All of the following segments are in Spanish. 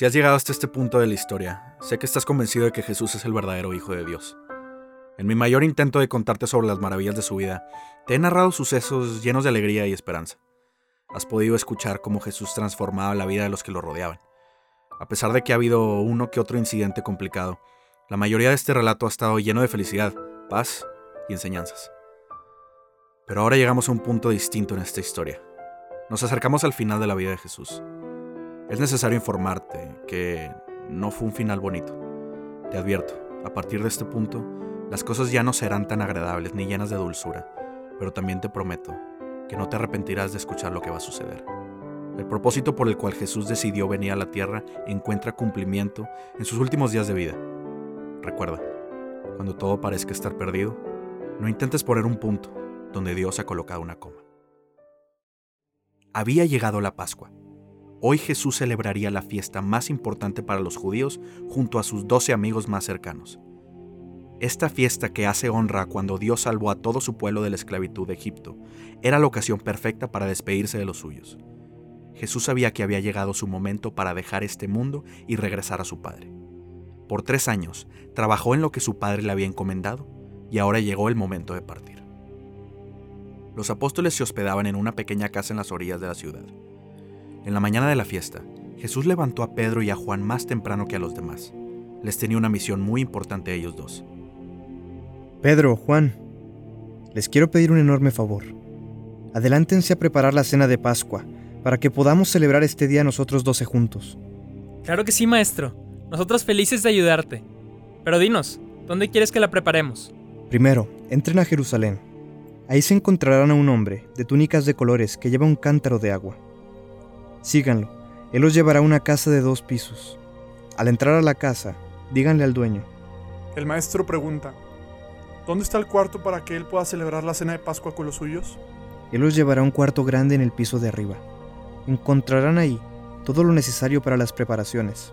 Si has llegado hasta este punto de la historia, sé que estás convencido de que Jesús es el verdadero Hijo de Dios. En mi mayor intento de contarte sobre las maravillas de su vida, te he narrado sucesos llenos de alegría y esperanza. Has podido escuchar cómo Jesús transformaba la vida de los que lo rodeaban. A pesar de que ha habido uno que otro incidente complicado, la mayoría de este relato ha estado lleno de felicidad, paz y enseñanzas. Pero ahora llegamos a un punto distinto en esta historia. Nos acercamos al final de la vida de Jesús. Es necesario informarte que no fue un final bonito. Te advierto, a partir de este punto, las cosas ya no serán tan agradables ni llenas de dulzura, pero también te prometo que no te arrepentirás de escuchar lo que va a suceder. El propósito por el cual Jesús decidió venir a la tierra encuentra cumplimiento en sus últimos días de vida. Recuerda, cuando todo parezca estar perdido, no intentes poner un punto donde Dios ha colocado una coma. Había llegado la Pascua. Hoy Jesús celebraría la fiesta más importante para los judíos junto a sus doce amigos más cercanos. Esta fiesta que hace honra cuando Dios salvó a todo su pueblo de la esclavitud de Egipto era la ocasión perfecta para despedirse de los suyos. Jesús sabía que había llegado su momento para dejar este mundo y regresar a su Padre. Por tres años trabajó en lo que su Padre le había encomendado y ahora llegó el momento de partir los apóstoles se hospedaban en una pequeña casa en las orillas de la ciudad. En la mañana de la fiesta, Jesús levantó a Pedro y a Juan más temprano que a los demás. Les tenía una misión muy importante a ellos dos. Pedro, Juan, les quiero pedir un enorme favor. Adelántense a preparar la cena de Pascua, para que podamos celebrar este día nosotros doce juntos. Claro que sí, maestro. Nosotros felices de ayudarte. Pero dinos, ¿dónde quieres que la preparemos? Primero, entren a Jerusalén Ahí se encontrarán a un hombre, de túnicas de colores, que lleva un cántaro de agua. Síganlo, él los llevará a una casa de dos pisos. Al entrar a la casa, díganle al dueño. El maestro pregunta, ¿dónde está el cuarto para que él pueda celebrar la cena de Pascua con los suyos? Él los llevará a un cuarto grande en el piso de arriba. Encontrarán ahí todo lo necesario para las preparaciones.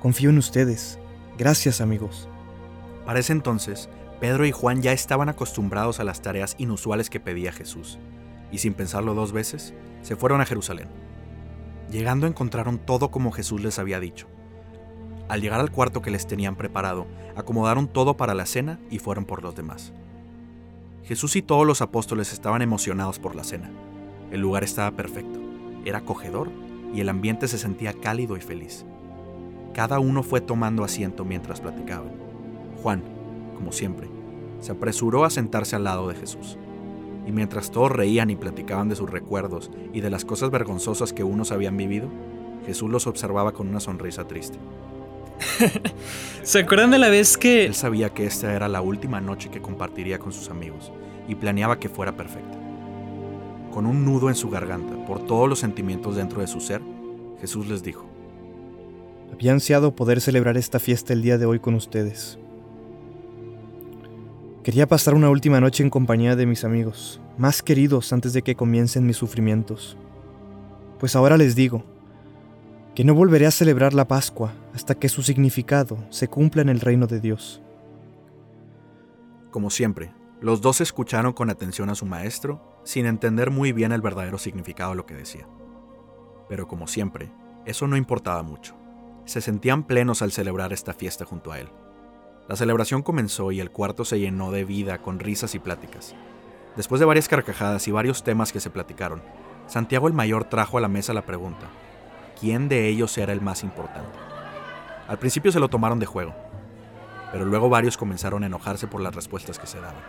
Confío en ustedes. Gracias amigos. Para ese entonces, Pedro y Juan ya estaban acostumbrados a las tareas inusuales que pedía Jesús, y sin pensarlo dos veces, se fueron a Jerusalén. Llegando encontraron todo como Jesús les había dicho. Al llegar al cuarto que les tenían preparado, acomodaron todo para la cena y fueron por los demás. Jesús y todos los apóstoles estaban emocionados por la cena. El lugar estaba perfecto, era acogedor y el ambiente se sentía cálido y feliz. Cada uno fue tomando asiento mientras platicaban. Juan, como siempre, se apresuró a sentarse al lado de Jesús. Y mientras todos reían y platicaban de sus recuerdos y de las cosas vergonzosas que unos habían vivido, Jesús los observaba con una sonrisa triste. ¿Se acuerdan de la vez que... Él sabía que esta era la última noche que compartiría con sus amigos y planeaba que fuera perfecta. Con un nudo en su garganta por todos los sentimientos dentro de su ser, Jesús les dijo, Había ansiado poder celebrar esta fiesta el día de hoy con ustedes. Quería pasar una última noche en compañía de mis amigos, más queridos antes de que comiencen mis sufrimientos. Pues ahora les digo, que no volveré a celebrar la Pascua hasta que su significado se cumpla en el reino de Dios. Como siempre, los dos escucharon con atención a su maestro, sin entender muy bien el verdadero significado de lo que decía. Pero como siempre, eso no importaba mucho. Se sentían plenos al celebrar esta fiesta junto a él. La celebración comenzó y el cuarto se llenó de vida con risas y pláticas. Después de varias carcajadas y varios temas que se platicaron, Santiago el Mayor trajo a la mesa la pregunta, ¿quién de ellos era el más importante? Al principio se lo tomaron de juego, pero luego varios comenzaron a enojarse por las respuestas que se daban.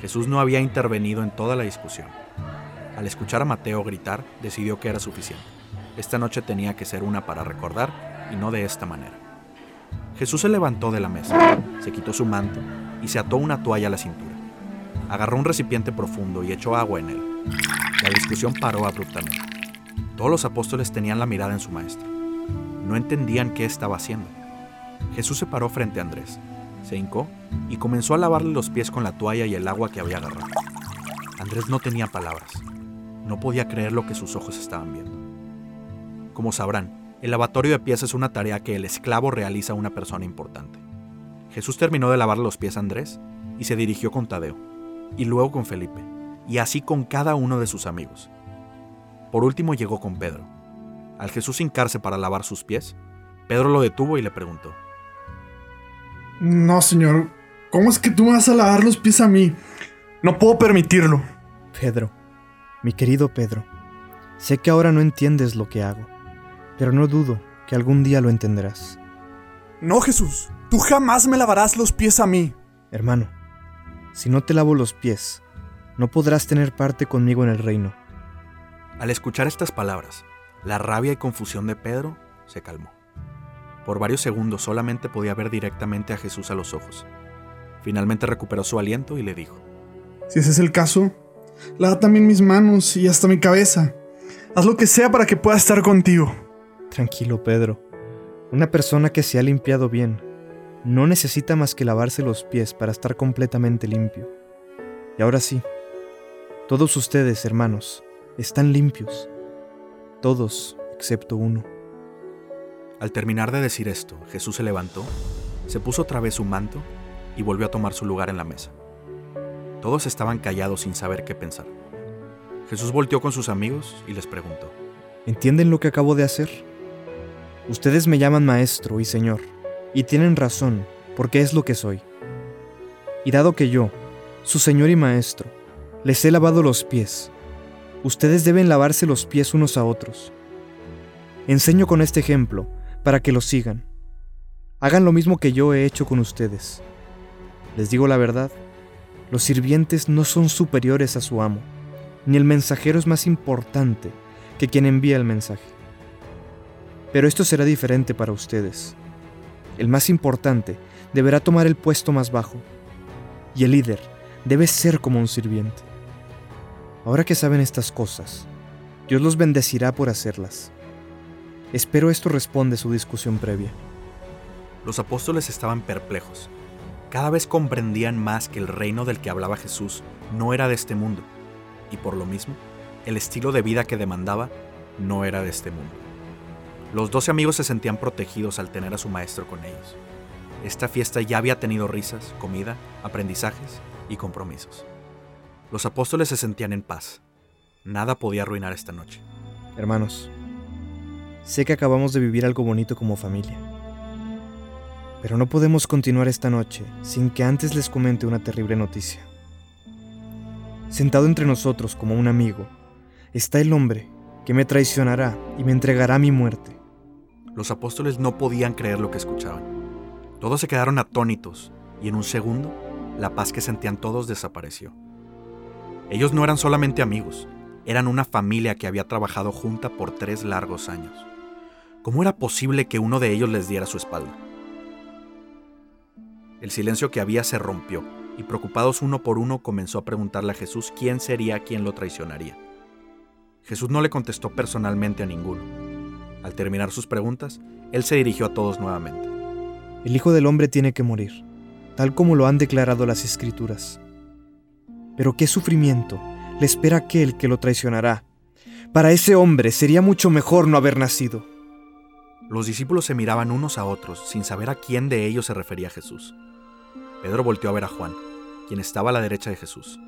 Jesús no había intervenido en toda la discusión. Al escuchar a Mateo gritar, decidió que era suficiente. Esta noche tenía que ser una para recordar y no de esta manera. Jesús se levantó de la mesa, se quitó su manto y se ató una toalla a la cintura. Agarró un recipiente profundo y echó agua en él. La discusión paró abruptamente. Todos los apóstoles tenían la mirada en su maestro. No entendían qué estaba haciendo. Jesús se paró frente a Andrés, se hincó y comenzó a lavarle los pies con la toalla y el agua que había agarrado. Andrés no tenía palabras. No podía creer lo que sus ojos estaban viendo. Como sabrán, el lavatorio de pies es una tarea que el esclavo realiza a una persona importante. Jesús terminó de lavar los pies a Andrés y se dirigió con Tadeo, y luego con Felipe, y así con cada uno de sus amigos. Por último llegó con Pedro. Al Jesús hincarse para lavar sus pies, Pedro lo detuvo y le preguntó. No, señor. ¿Cómo es que tú me vas a lavar los pies a mí? No puedo permitirlo. Pedro, mi querido Pedro, sé que ahora no entiendes lo que hago, pero no dudo que algún día lo entenderás. No, Jesús. Tú jamás me lavarás los pies a mí. Hermano, si no te lavo los pies, no podrás tener parte conmigo en el reino. Al escuchar estas palabras, la rabia y confusión de Pedro se calmó. Por varios segundos solamente podía ver directamente a Jesús a los ojos. Finalmente recuperó su aliento y le dijo, Si ese es el caso, lava también mis manos y hasta mi cabeza. Haz lo que sea para que pueda estar contigo. Tranquilo, Pedro. Una persona que se ha limpiado bien no necesita más que lavarse los pies para estar completamente limpio. Y ahora sí, todos ustedes, hermanos, están limpios. Todos excepto uno. Al terminar de decir esto, Jesús se levantó, se puso otra vez su manto y volvió a tomar su lugar en la mesa. Todos estaban callados sin saber qué pensar. Jesús volteó con sus amigos y les preguntó, ¿Entienden lo que acabo de hacer? Ustedes me llaman maestro y señor, y tienen razón, porque es lo que soy. Y dado que yo, su señor y maestro, les he lavado los pies, ustedes deben lavarse los pies unos a otros. Enseño con este ejemplo, para que lo sigan. Hagan lo mismo que yo he hecho con ustedes. Les digo la verdad, los sirvientes no son superiores a su amo, ni el mensajero es más importante que quien envía el mensaje. Pero esto será diferente para ustedes. El más importante deberá tomar el puesto más bajo, y el líder debe ser como un sirviente. Ahora que saben estas cosas, Dios los bendecirá por hacerlas. Espero esto responde su discusión previa. Los apóstoles estaban perplejos. Cada vez comprendían más que el reino del que hablaba Jesús no era de este mundo, y por lo mismo, el estilo de vida que demandaba no era de este mundo. Los doce amigos se sentían protegidos al tener a su maestro con ellos. Esta fiesta ya había tenido risas, comida, aprendizajes y compromisos. Los apóstoles se sentían en paz. Nada podía arruinar esta noche. Hermanos, sé que acabamos de vivir algo bonito como familia. Pero no podemos continuar esta noche sin que antes les comente una terrible noticia. Sentado entre nosotros como un amigo, está el hombre que me traicionará y me entregará mi muerte. Los apóstoles no podían creer lo que escuchaban. Todos se quedaron atónitos y en un segundo la paz que sentían todos desapareció. Ellos no eran solamente amigos, eran una familia que había trabajado junta por tres largos años. ¿Cómo era posible que uno de ellos les diera su espalda? El silencio que había se rompió y preocupados uno por uno comenzó a preguntarle a Jesús quién sería quien lo traicionaría. Jesús no le contestó personalmente a ninguno. Al terminar sus preguntas, él se dirigió a todos nuevamente. El Hijo del Hombre tiene que morir, tal como lo han declarado las Escrituras. Pero qué sufrimiento le espera aquel que lo traicionará. Para ese hombre sería mucho mejor no haber nacido. Los discípulos se miraban unos a otros sin saber a quién de ellos se refería Jesús. Pedro volteó a ver a Juan, quien estaba a la derecha de Jesús.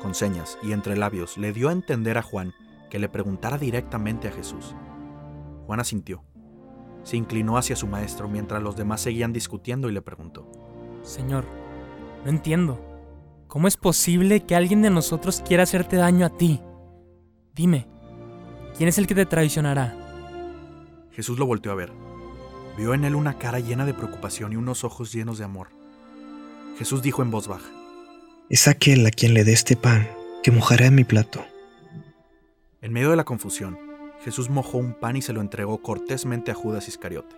Con señas y entre labios le dio a entender a Juan que le preguntara directamente a Jesús. Juan asintió. Se inclinó hacia su maestro mientras los demás seguían discutiendo y le preguntó. Señor, no entiendo. ¿Cómo es posible que alguien de nosotros quiera hacerte daño a ti? Dime, ¿quién es el que te traicionará? Jesús lo volteó a ver. Vio en él una cara llena de preocupación y unos ojos llenos de amor. Jesús dijo en voz baja. Es aquel a quien le dé este pan que mojará en mi plato. En medio de la confusión, Jesús mojó un pan y se lo entregó cortésmente a Judas Iscariote.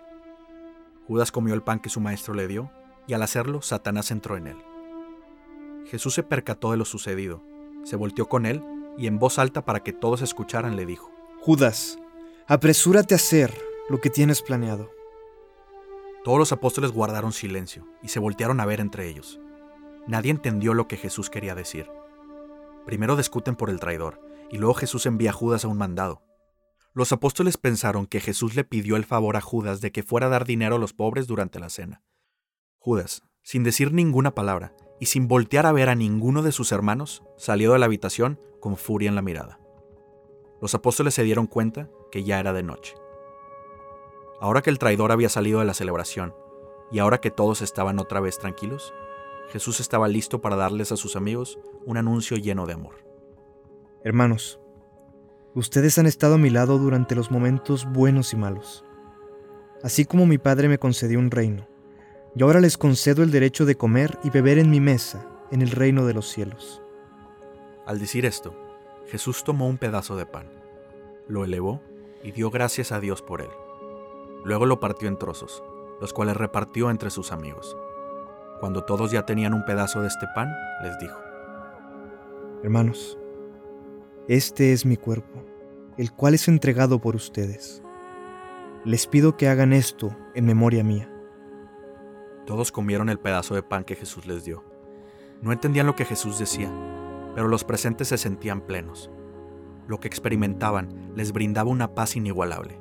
Judas comió el pan que su maestro le dio, y al hacerlo, Satanás entró en él. Jesús se percató de lo sucedido, se volteó con él y en voz alta para que todos escucharan le dijo, Judas, apresúrate a hacer lo que tienes planeado. Todos los apóstoles guardaron silencio y se voltearon a ver entre ellos. Nadie entendió lo que Jesús quería decir. Primero discuten por el traidor, y luego Jesús envía a Judas a un mandado. Los apóstoles pensaron que Jesús le pidió el favor a Judas de que fuera a dar dinero a los pobres durante la cena. Judas, sin decir ninguna palabra y sin voltear a ver a ninguno de sus hermanos, salió de la habitación con furia en la mirada. Los apóstoles se dieron cuenta que ya era de noche. Ahora que el traidor había salido de la celebración, y ahora que todos estaban otra vez tranquilos, Jesús estaba listo para darles a sus amigos un anuncio lleno de amor. Hermanos, ustedes han estado a mi lado durante los momentos buenos y malos. Así como mi Padre me concedió un reino, yo ahora les concedo el derecho de comer y beber en mi mesa en el reino de los cielos. Al decir esto, Jesús tomó un pedazo de pan, lo elevó y dio gracias a Dios por él. Luego lo partió en trozos, los cuales repartió entre sus amigos. Cuando todos ya tenían un pedazo de este pan, les dijo, Hermanos, este es mi cuerpo, el cual es entregado por ustedes. Les pido que hagan esto en memoria mía. Todos comieron el pedazo de pan que Jesús les dio. No entendían lo que Jesús decía, pero los presentes se sentían plenos. Lo que experimentaban les brindaba una paz inigualable.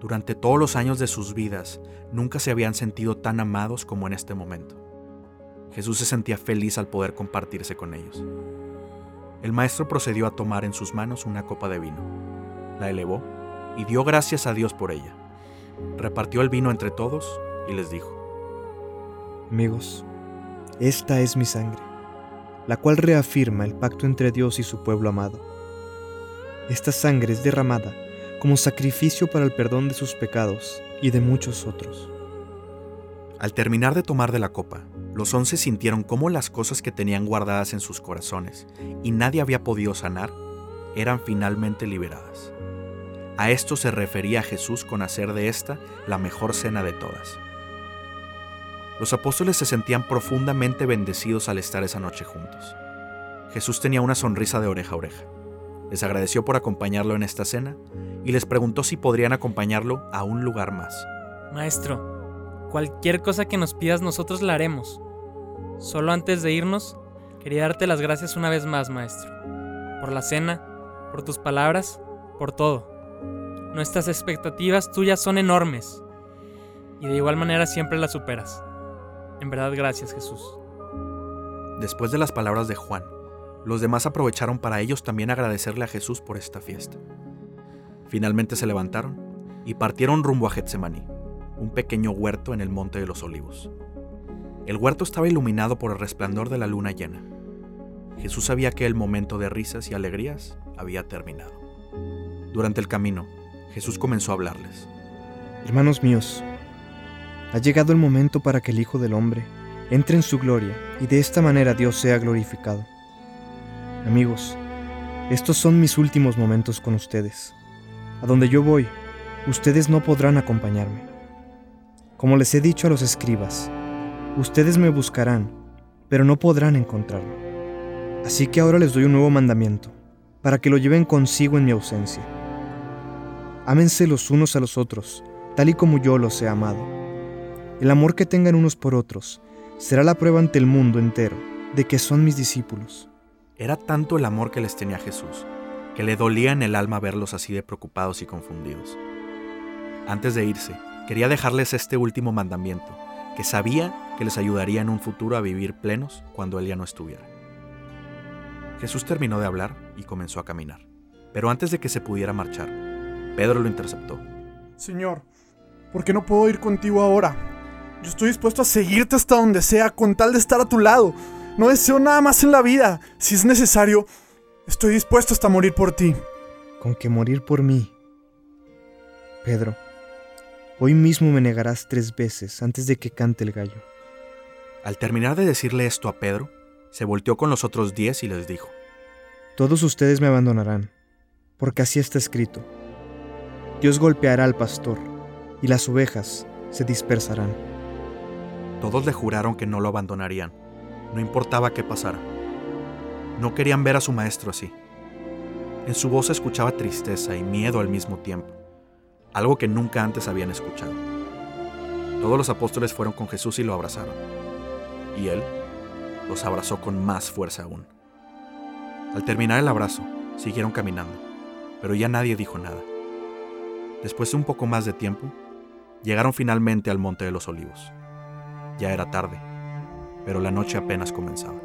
Durante todos los años de sus vidas, nunca se habían sentido tan amados como en este momento. Jesús se sentía feliz al poder compartirse con ellos. El maestro procedió a tomar en sus manos una copa de vino, la elevó y dio gracias a Dios por ella. Repartió el vino entre todos y les dijo, Amigos, esta es mi sangre, la cual reafirma el pacto entre Dios y su pueblo amado. Esta sangre es derramada como sacrificio para el perdón de sus pecados y de muchos otros. Al terminar de tomar de la copa, los once sintieron cómo las cosas que tenían guardadas en sus corazones y nadie había podido sanar eran finalmente liberadas. A esto se refería Jesús con hacer de esta la mejor cena de todas. Los apóstoles se sentían profundamente bendecidos al estar esa noche juntos. Jesús tenía una sonrisa de oreja a oreja. Les agradeció por acompañarlo en esta cena y les preguntó si podrían acompañarlo a un lugar más. Maestro, cualquier cosa que nos pidas nosotros la haremos. Solo antes de irnos, quería darte las gracias una vez más, Maestro. Por la cena, por tus palabras, por todo. Nuestras expectativas tuyas son enormes. Y de igual manera siempre las superas. En verdad, gracias Jesús. Después de las palabras de Juan, los demás aprovecharon para ellos también agradecerle a Jesús por esta fiesta. Finalmente se levantaron y partieron rumbo a Getsemaní, un pequeño huerto en el Monte de los Olivos. El huerto estaba iluminado por el resplandor de la luna llena. Jesús sabía que el momento de risas y alegrías había terminado. Durante el camino, Jesús comenzó a hablarles. Hermanos míos, ha llegado el momento para que el Hijo del Hombre entre en su gloria y de esta manera Dios sea glorificado. Amigos, estos son mis últimos momentos con ustedes. A donde yo voy, ustedes no podrán acompañarme. Como les he dicho a los escribas, ustedes me buscarán, pero no podrán encontrarlo. Así que ahora les doy un nuevo mandamiento, para que lo lleven consigo en mi ausencia. Ámense los unos a los otros, tal y como yo los he amado. El amor que tengan unos por otros será la prueba ante el mundo entero de que son mis discípulos. Era tanto el amor que les tenía Jesús, que le dolía en el alma verlos así de preocupados y confundidos. Antes de irse, quería dejarles este último mandamiento, que sabía que les ayudaría en un futuro a vivir plenos cuando él ya no estuviera. Jesús terminó de hablar y comenzó a caminar, pero antes de que se pudiera marchar, Pedro lo interceptó. Señor, ¿por qué no puedo ir contigo ahora? Yo estoy dispuesto a seguirte hasta donde sea con tal de estar a tu lado. No deseo nada más en la vida. Si es necesario, estoy dispuesto hasta morir por ti. Con que morir por mí. Pedro, hoy mismo me negarás tres veces antes de que cante el gallo. Al terminar de decirle esto a Pedro, se volteó con los otros diez y les dijo, Todos ustedes me abandonarán, porque así está escrito. Dios golpeará al pastor, y las ovejas se dispersarán. Todos le juraron que no lo abandonarían, no importaba qué pasara. No querían ver a su maestro así. En su voz escuchaba tristeza y miedo al mismo tiempo, algo que nunca antes habían escuchado. Todos los apóstoles fueron con Jesús y lo abrazaron, y él los abrazó con más fuerza aún. Al terminar el abrazo, siguieron caminando, pero ya nadie dijo nada. Después de un poco más de tiempo, llegaron finalmente al Monte de los Olivos. Ya era tarde, pero la noche apenas comenzaba.